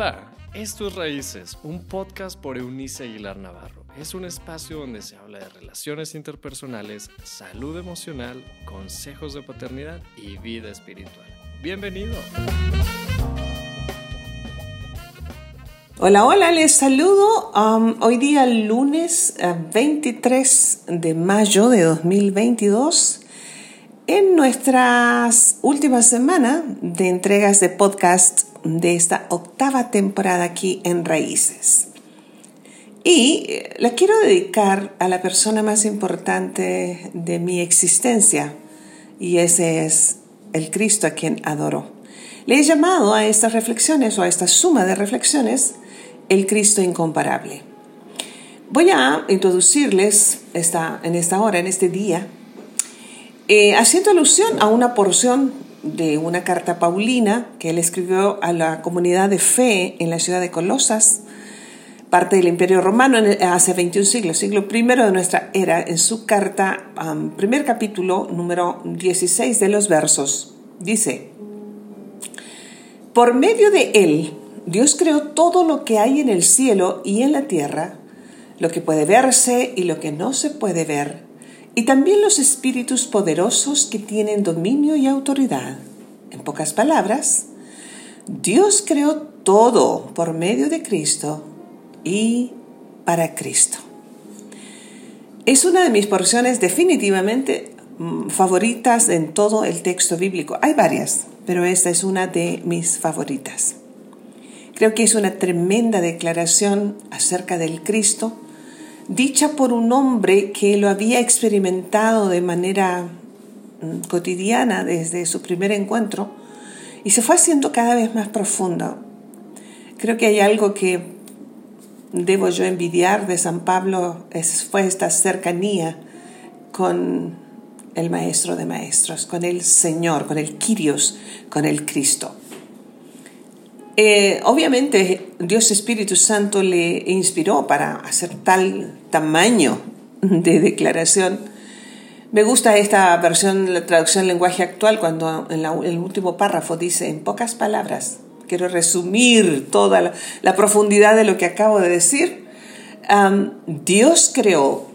Hola, esto es Raíces, un podcast por Eunice Aguilar Navarro. Es un espacio donde se habla de relaciones interpersonales, salud emocional, consejos de paternidad y vida espiritual. Bienvenido. Hola, hola, les saludo. Um, hoy día lunes 23 eh, de mayo de 2022 en nuestras últimas semanas de entregas de podcast de esta octava temporada aquí en Raíces. Y eh, la quiero dedicar a la persona más importante de mi existencia, y ese es el Cristo a quien adoro. Le he llamado a estas reflexiones o a esta suma de reflexiones el Cristo incomparable. Voy a introducirles esta, en esta hora, en este día, eh, haciendo alusión a una porción de una carta paulina que él escribió a la comunidad de fe en la ciudad de Colosas, parte del Imperio Romano hace 21 siglos, siglo primero de nuestra era, en su carta, primer capítulo, número 16 de los versos, dice, por medio de él, Dios creó todo lo que hay en el cielo y en la tierra, lo que puede verse y lo que no se puede ver y también los espíritus poderosos que tienen dominio y autoridad. En pocas palabras, Dios creó todo por medio de Cristo y para Cristo. Es una de mis porciones definitivamente mm, favoritas en todo el texto bíblico. Hay varias, pero esta es una de mis favoritas. Creo que es una tremenda declaración acerca del Cristo dicha por un hombre que lo había experimentado de manera mm, cotidiana desde su primer encuentro y se fue haciendo cada vez más profundo. Creo que hay algo que debo yo envidiar de San Pablo, es, fue esta cercanía con el Maestro de Maestros, con el Señor, con el Kyrios, con el Cristo. Eh, obviamente Dios Espíritu Santo le inspiró para hacer tal tamaño de declaración. Me gusta esta versión, la traducción lenguaje actual, cuando en, el último párrafo dice, en pocas palabras, quiero resumir toda la, profundidad de lo que acabo de decir. Dios creó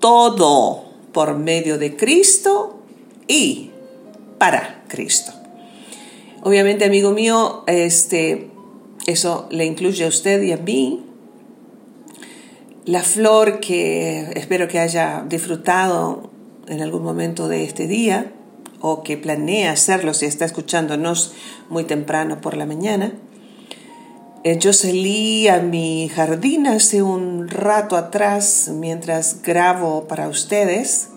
todo por medio de Cristo y para Cristo. Obviamente, amigo mío, este, eso le incluye a usted y a mí. La flor que espero que haya disfrutado en algún momento de este día o que planea hacerlo si está escuchándonos muy temprano por la mañana. Eh, yo salí a mi jardín hace un rato atrás mientras grabo para ustedes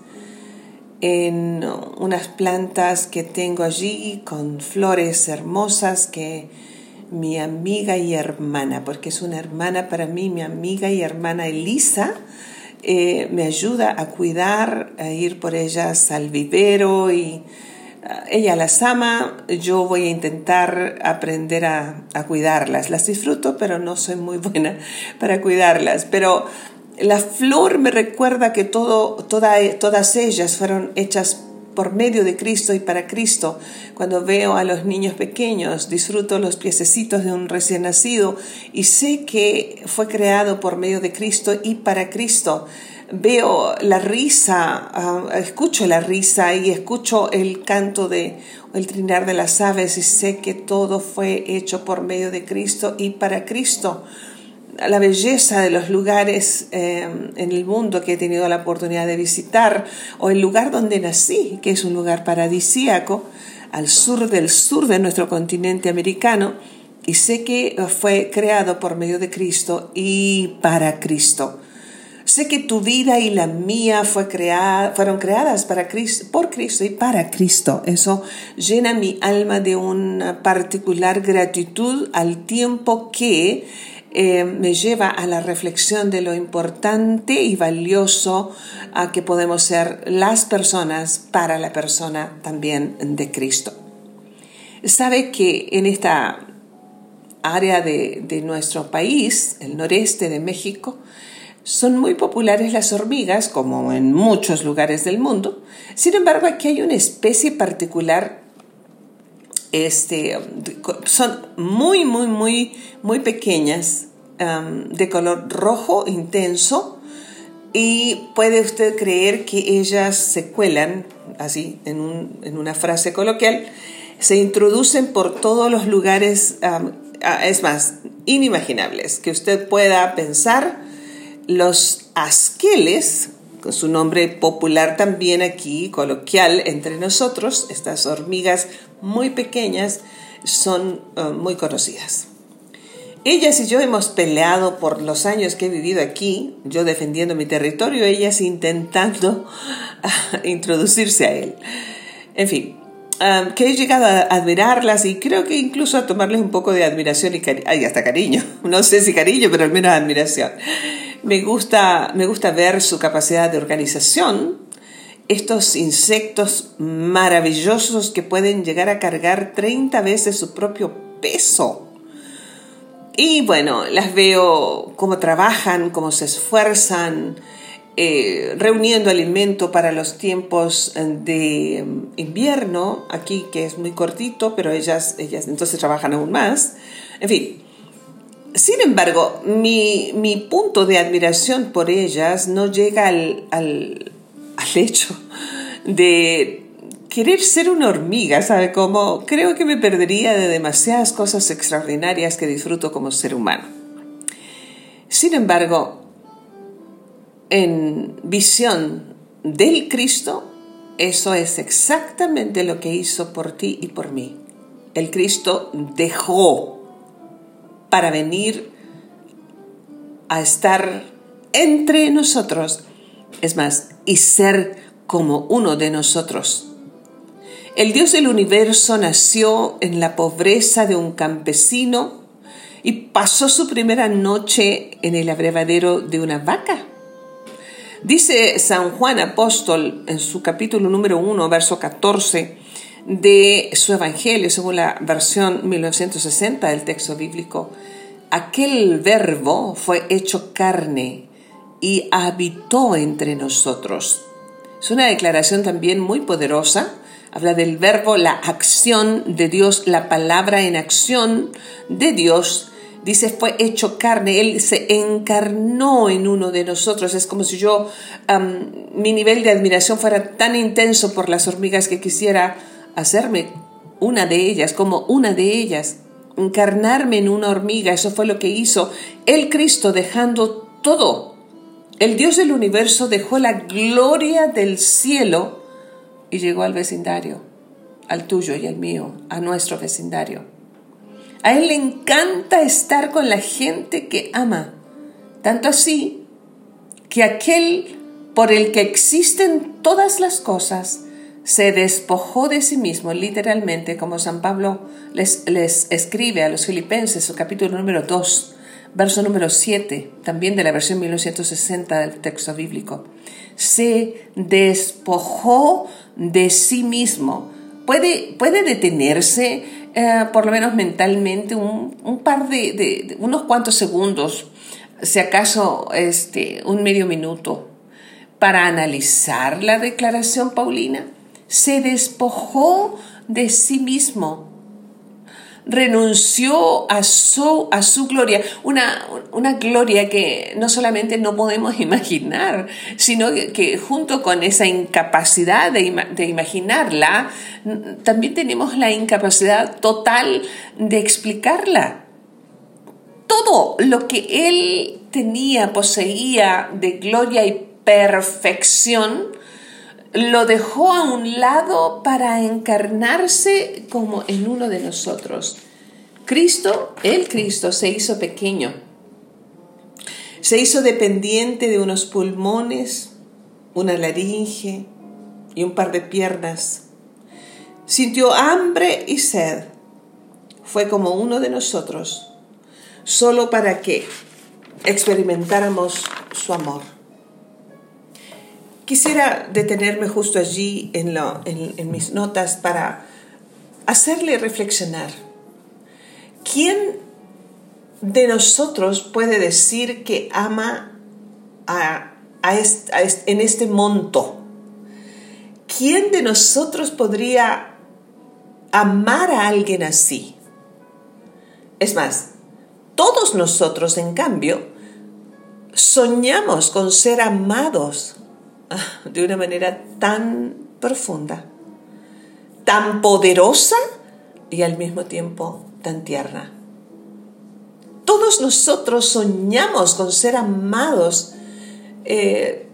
en unas plantas que tengo allí con flores hermosas que mi amiga y hermana, porque es una hermana para mí, mi amiga y hermana Elisa, eh, me ayuda a cuidar, a ir por ellas al vivero y ah, ella las ama, yo voy a intentar aprender a, a, cuidarlas. Las disfruto, pero no soy muy buena para cuidarlas. Pero la flor me recuerda que todo, todas ellas fueron hechas por medio de Cristo y para Cristo. Cuando veo a los niños pequeños, disfruto los piececitos de un recién nacido y sé que fue creado por medio de Cristo y para Cristo. Veo la risa, ah, escucho la risa y escucho el canto de el trinar de las aves y sé que todo fue hecho por medio de Cristo y para Cristo la belleza de los lugares eh, en el mundo que he tenido la oportunidad de visitar, o el lugar donde nací, que es un lugar paradisíaco, al sur del sur de nuestro continente americano, y sé que fue creado por medio de Cristo y para Cristo. Sé que tu vida y la mía fue creada, fueron creadas para Cristo, por Cristo y para Cristo. Eso llena mi alma de una particular gratitud al tiempo que eh, me lleva a la reflexión de lo importante y valioso a que podemos ser las personas para la persona también de Cristo. Sabe que en esta área de, de nuestro país, el noreste de México, son muy populares las hormigas, como en muchos lugares del mundo. Sin embargo, aquí hay una especie particular este, son muy, muy, muy, muy pequeñas, de color rojo intenso, y puede usted creer que ellas se cuelan, así, en, un, en una frase coloquial, se introducen por todos los lugares, es más, inimaginables, que usted pueda pensar los asqueles, su nombre popular también aquí, coloquial entre nosotros, estas hormigas muy pequeñas son uh, muy conocidas. Ellas y yo hemos peleado por los años que he vivido aquí, yo defendiendo mi territorio, ellas intentando introducirse a él. En fin, um, que he llegado a admirarlas y creo que incluso a tomarles un poco de admiración y, y hasta cariño. No sé si cariño, pero al menos admiración. Me gusta, me gusta ver su capacidad de organización, estos insectos maravillosos que pueden llegar a cargar 30 veces su propio peso. Y bueno, las veo cómo trabajan, cómo se esfuerzan, eh, reuniendo alimento para los tiempos de invierno, aquí que es muy cortito, pero ellas, ellas entonces trabajan aún más. En fin, sin embargo, mi, mi, punto de admiración por ellas no llega al, al, al, hecho de querer ser una hormiga, ¿sabe cómo? Creo que me perdería de demasiadas cosas extraordinarias que disfruto como ser humano. Sin embargo, en visión del Cristo, eso es exactamente lo que hizo por ti y por mí. El Cristo dejó para venir a estar entre nosotros, es más, y ser como uno de nosotros. El Dios del universo nació en la pobreza de un campesino y pasó su primera noche en el abrevadero de una vaca. Dice San Juan Apóstol en su capítulo número 1, verso 14 de su Evangelio, según la versión 1960 del texto bíblico, aquel verbo fue hecho carne y habitó entre nosotros. Es una declaración también muy poderosa. Habla del verbo, la acción de Dios, la palabra en acción de Dios. Dice, fue hecho carne, Él se encarnó en uno de nosotros. Es como si yo, mi nivel de admiración fuera tan intenso por las hormigas que quisiera hacerme una de ellas, como una de ellas, encarnarme en una hormiga, eso fue lo que hizo el Cristo dejando todo. El Dios del universo dejó la gloria del cielo y llegó al vecindario, al tuyo y al mío, a nuestro vecindario. A Él le encanta estar con la gente que ama, tanto así que aquel por el que existen todas las cosas, se despojó de sí mismo, literalmente, como San Pablo les, les escribe a los filipenses, su capítulo número 2, verso número 7, también de la versión 1960 del texto bíblico. Se despojó de sí mismo. Puede, puede detenerse, eh, por lo menos mentalmente, un, un par de, de, unos cuantos segundos, si acaso este, un medio minuto, para analizar la declaración paulina se despojó de sí mismo, renunció a su, a su gloria, una, una, gloria que no solamente no podemos imaginar, sino que, junto con esa incapacidad de, de imaginarla, también tenemos la incapacidad total de explicarla. Todo lo que él tenía, poseía de gloria y perfección, lo dejó a un lado para encarnarse como en uno de nosotros. Cristo, el Cristo, se hizo pequeño. Se hizo dependiente de unos pulmones, una laringe y un par de piernas. Sintió hambre y sed. Fue como uno de nosotros, solo para que experimentáramos su amor. Quisiera detenerme justo allí en, en, mis notas para hacerle reflexionar. ¿Quién de nosotros puede decir que ama a, en este monto? ¿Quién de nosotros podría amar a alguien así. Es más, todos nosotros, en cambio, soñamos con ser amados de una manera tan profunda, tan poderosa y al mismo tiempo tan tierna. Todos nosotros soñamos con ser amados eh,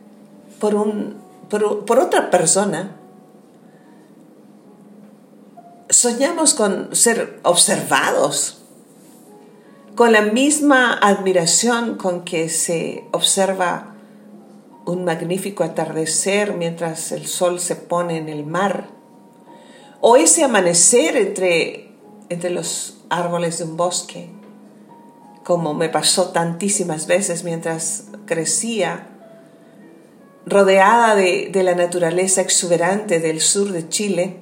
por, un, por otra persona. Soñamos con ser observados, con la misma admiración con que se observa un magnífico atardecer mientras el sol se pone en el mar, o ese amanecer entre, entre los árboles de un bosque, como me pasó tantísimas veces mientras crecía, rodeada de, de la naturaleza exuberante del sur de Chile,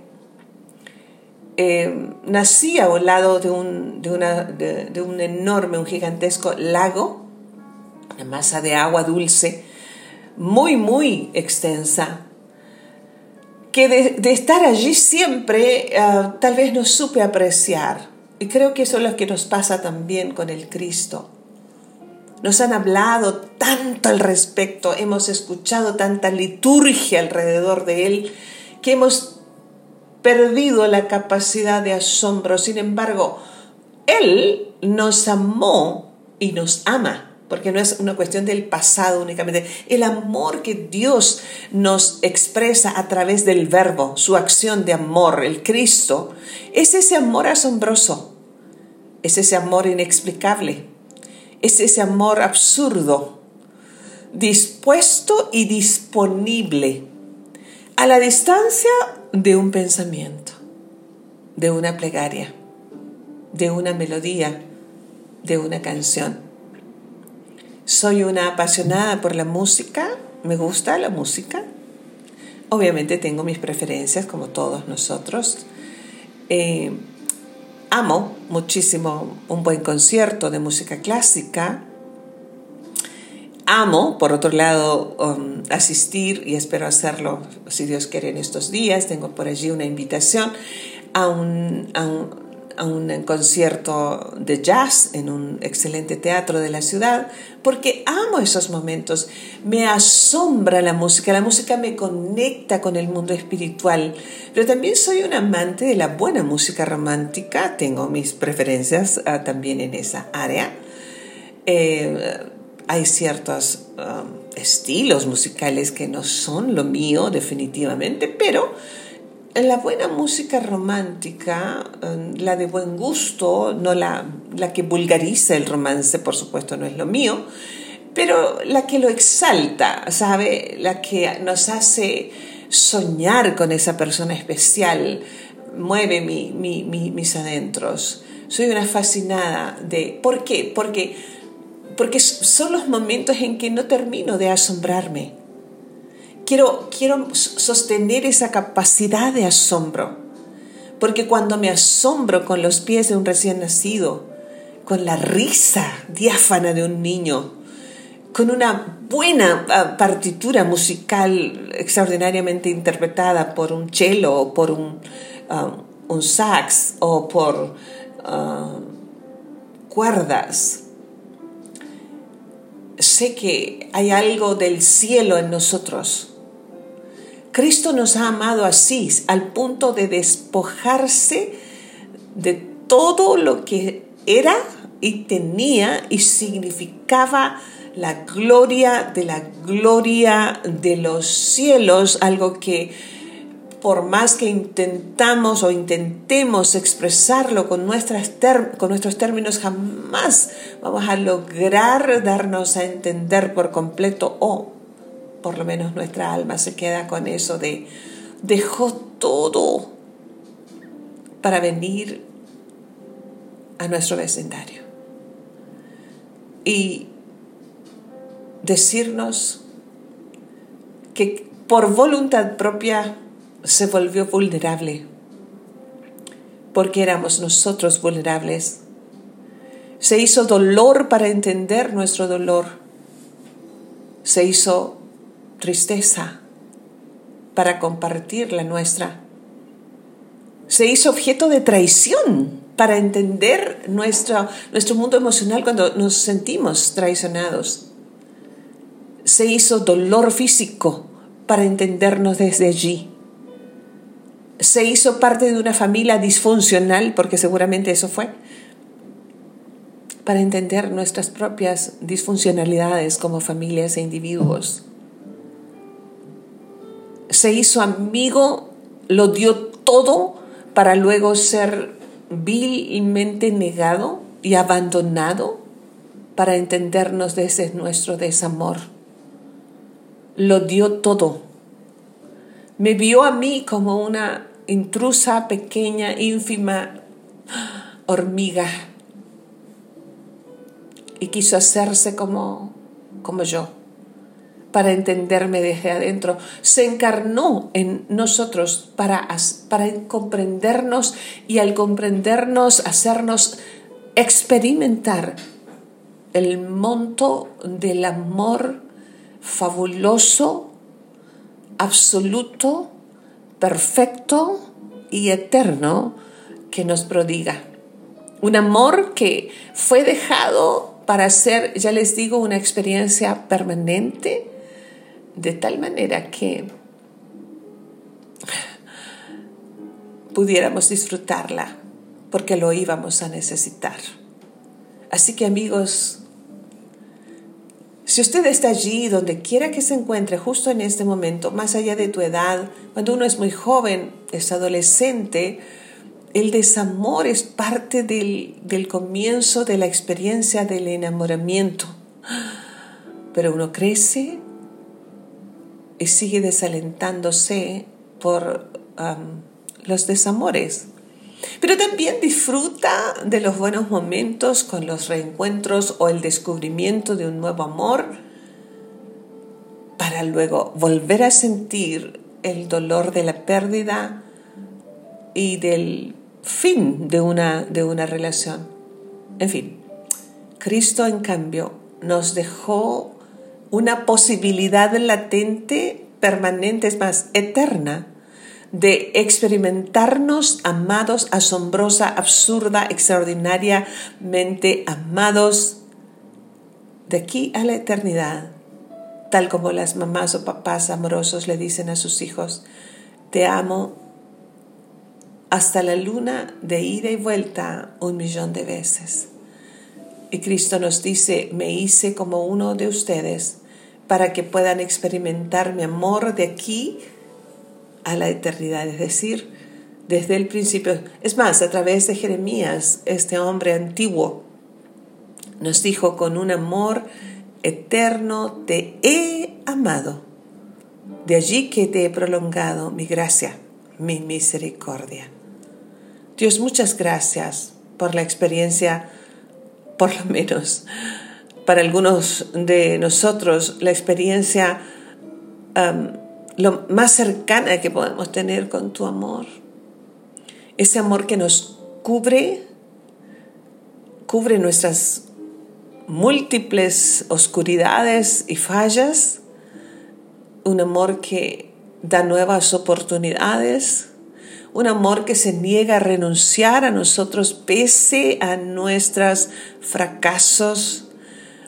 eh, nací a un lado de un, de, una, de, un enorme, un gigantesco lago, una masa de agua dulce, muy, muy extensa, que de, estar allí siempre ah, tal vez no supe apreciar. Y creo que eso es lo que nos pasa también con el Cristo. Nos han hablado tanto al respecto, hemos escuchado tanta liturgia alrededor de Él, que hemos perdido la capacidad de asombro. Sin embargo, Él nos amó y nos ama porque no es una cuestión del pasado únicamente. El amor que Dios nos expresa a través del verbo, su acción de amor, el Cristo, es ese amor asombroso, es ese amor inexplicable, es ese amor absurdo, dispuesto y disponible a la distancia de un pensamiento, de una plegaria, de una melodía, de una canción. Soy una apasionada por la música, me gusta la música. Obviamente tengo mis preferencias como todos nosotros. Eh, amo muchísimo un buen concierto de música clásica amo, por otro lado, um, asistir y espero hacerlo, si Dios quiere, en estos días. Tengo por allí una invitación a un, a un, concierto de jazz en un excelente teatro de la ciudad, porque amo esos momentos. Me asombra la música, la música me conecta con el mundo espiritual, pero también soy un amante de la buena música romántica, tengo mis preferencias ah, también en esa área. Eh, hay ciertos um, estilos musicales que no son lo mío definitivamente, pero la buena música romántica, um, la de buen gusto, no la, la que vulgariza el romance, por supuesto, no es lo mío, pero la que lo exalta, ¿sabe? La que nos hace soñar con esa persona especial, mueve mis adentros. Soy una fascinada de... ¿Por qué? Porque porque son los momentos en que no termino de asombrarme. Quiero, quiero sostener esa capacidad de asombro, porque cuando me asombro con los pies de un recién nacido, con la risa diáfana de un niño, con una buena ah, partitura musical extraordinariamente interpretada por un cello o por un, ah, un sax o por ah, cuerdas, sé que hay algo del cielo en nosotros. Cristo nos ha amado así, al punto de despojarse de todo lo que era y tenía y significaba la gloria de la gloria de los cielos, algo que por más que intentamos o intentemos expresarlo con, nuestras con nuestros términos, jamás vamos a lograr darnos a entender por completo o por lo menos nuestra alma se queda con eso de dejó todo para venir a nuestro vecindario y decirnos que por voluntad propia se volvió vulnerable, porque éramos nosotros vulnerables. Se hizo dolor para entender nuestro dolor. Se hizo tristeza para compartir la nuestra. Se hizo objeto de traición para entender nuestro, nuestro mundo emocional cuando nos sentimos traicionados. Se hizo dolor físico para entendernos desde allí. Se hizo parte de una familia disfuncional, porque seguramente eso fue, para entender nuestras propias disfuncionalidades como familias e individuos. Se hizo amigo, lo dio todo para luego ser vilmente negado y abandonado para entendernos desde nuestro desamor. Lo dio todo. Me vio a mí como una intrusa, pequeña, ínfima hormiga y quiso hacerse como, como yo para entenderme desde adentro. Se encarnó en nosotros para, para comprendernos y al comprendernos hacernos experimentar el monto del amor fabuloso, absoluto, perfecto y eterno que nos prodiga. Un amor que fue dejado para ser, ya les digo, una experiencia permanente de tal manera que pudiéramos disfrutarla porque lo íbamos a necesitar. Así que amigos, si usted está allí, donde quiera que se encuentre, justo en este momento, más allá de tu edad, cuando uno es muy joven, es adolescente, el desamor es parte del, del comienzo de la experiencia del enamoramiento. Pero uno crece, y sigue desalentándose por los desamores. Pero también disfruta de los buenos momentos con los reencuentros o el descubrimiento de un nuevo amor para luego volver a sentir el dolor de la pérdida y del fin de una, de una relación. En fin, Cristo en cambio nos dejó una posibilidad latente, permanente, es más, eterna, de experimentarnos amados, asombrosa, absurda, extraordinariamente amados de aquí a la eternidad, tal como las mamás o papás amorosos le dicen a sus hijos, te amo hasta la luna de ida y vuelta un millón de veces. Y Cristo nos dice, me hice como uno de ustedes para que puedan experimentar mi amor de aquí a la eternidad, es decir, desde el principio. Es más, a través de Jeremías, este hombre antiguo nos dijo, con un amor eterno te he amado. De allí que te he prolongado mi gracia, mi misericordia. Dios, muchas gracias por la experiencia por lo menos para algunos de nosotros, la experiencia lo más cercana que podemos tener con tu amor. Ese amor que nos cubre, cubre nuestras múltiples oscuridades y fallas, un amor que da nuevas oportunidades, un amor que se niega a renunciar a nosotros pese a nuestros fracasos,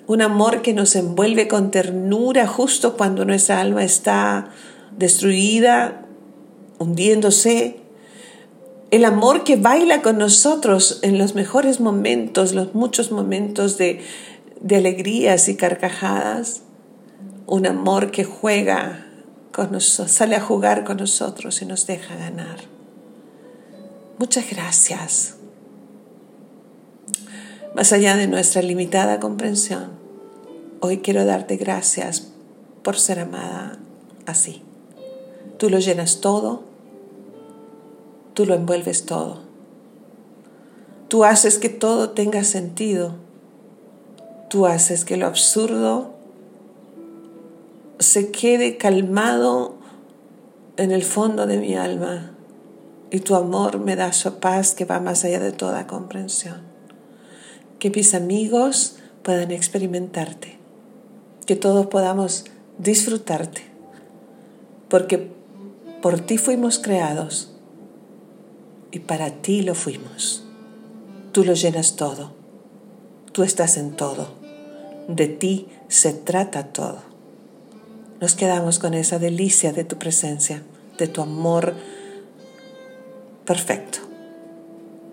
un amor que nos envuelve con ternura justo cuando nuestra alma está destruida, hundiéndose, el amor que baila con nosotros en los mejores momentos, los muchos momentos de, de alegrías y carcajadas, un amor que juega con nosotros, sale a jugar con nosotros y nos deja ganar. Muchas gracias. Más allá de nuestra limitada comprensión, hoy quiero darte gracias por ser amada así. Tú lo llenas todo, tú lo envuelves todo. Tú haces que todo tenga sentido. Tú haces que lo absurdo se quede calmado en el fondo de mi alma y tu amor me da su paz que va más allá de toda comprensión. Que mis amigos puedan experimentarte, que todos podamos disfrutarte, porque por ti fuimos creados y para ti lo fuimos. Tú lo llenas todo. Tú estás en todo. De ti se trata todo. Nos quedamos con esa delicia de tu presencia, de tu amor perfecto.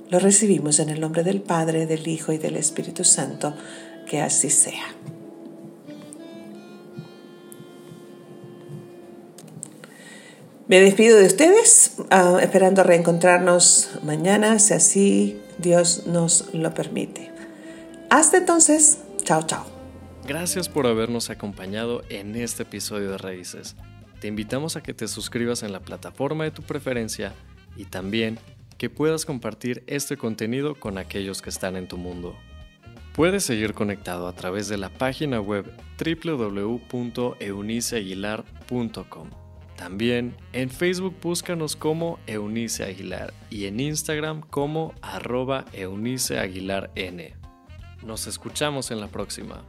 Lo recibimos en el nombre del Padre, del Hijo y del Espíritu Santo. Que así sea. Me despido de ustedes, uh, esperando reencontrarnos mañana, si así Dios nos lo permite. Hasta entonces, chao, chao. Gracias por habernos acompañado en este episodio de Raíces. Te invitamos a que te suscribas en la plataforma de tu preferencia y también que puedas compartir este contenido con aquellos que están en tu mundo. Puedes seguir conectado a través de la página web www.euniceaguilar.com. También en Facebook búscanos como Eunice Aguilar y en Instagram como arroba Eunice Aguilar N. Nos escuchamos en la próxima.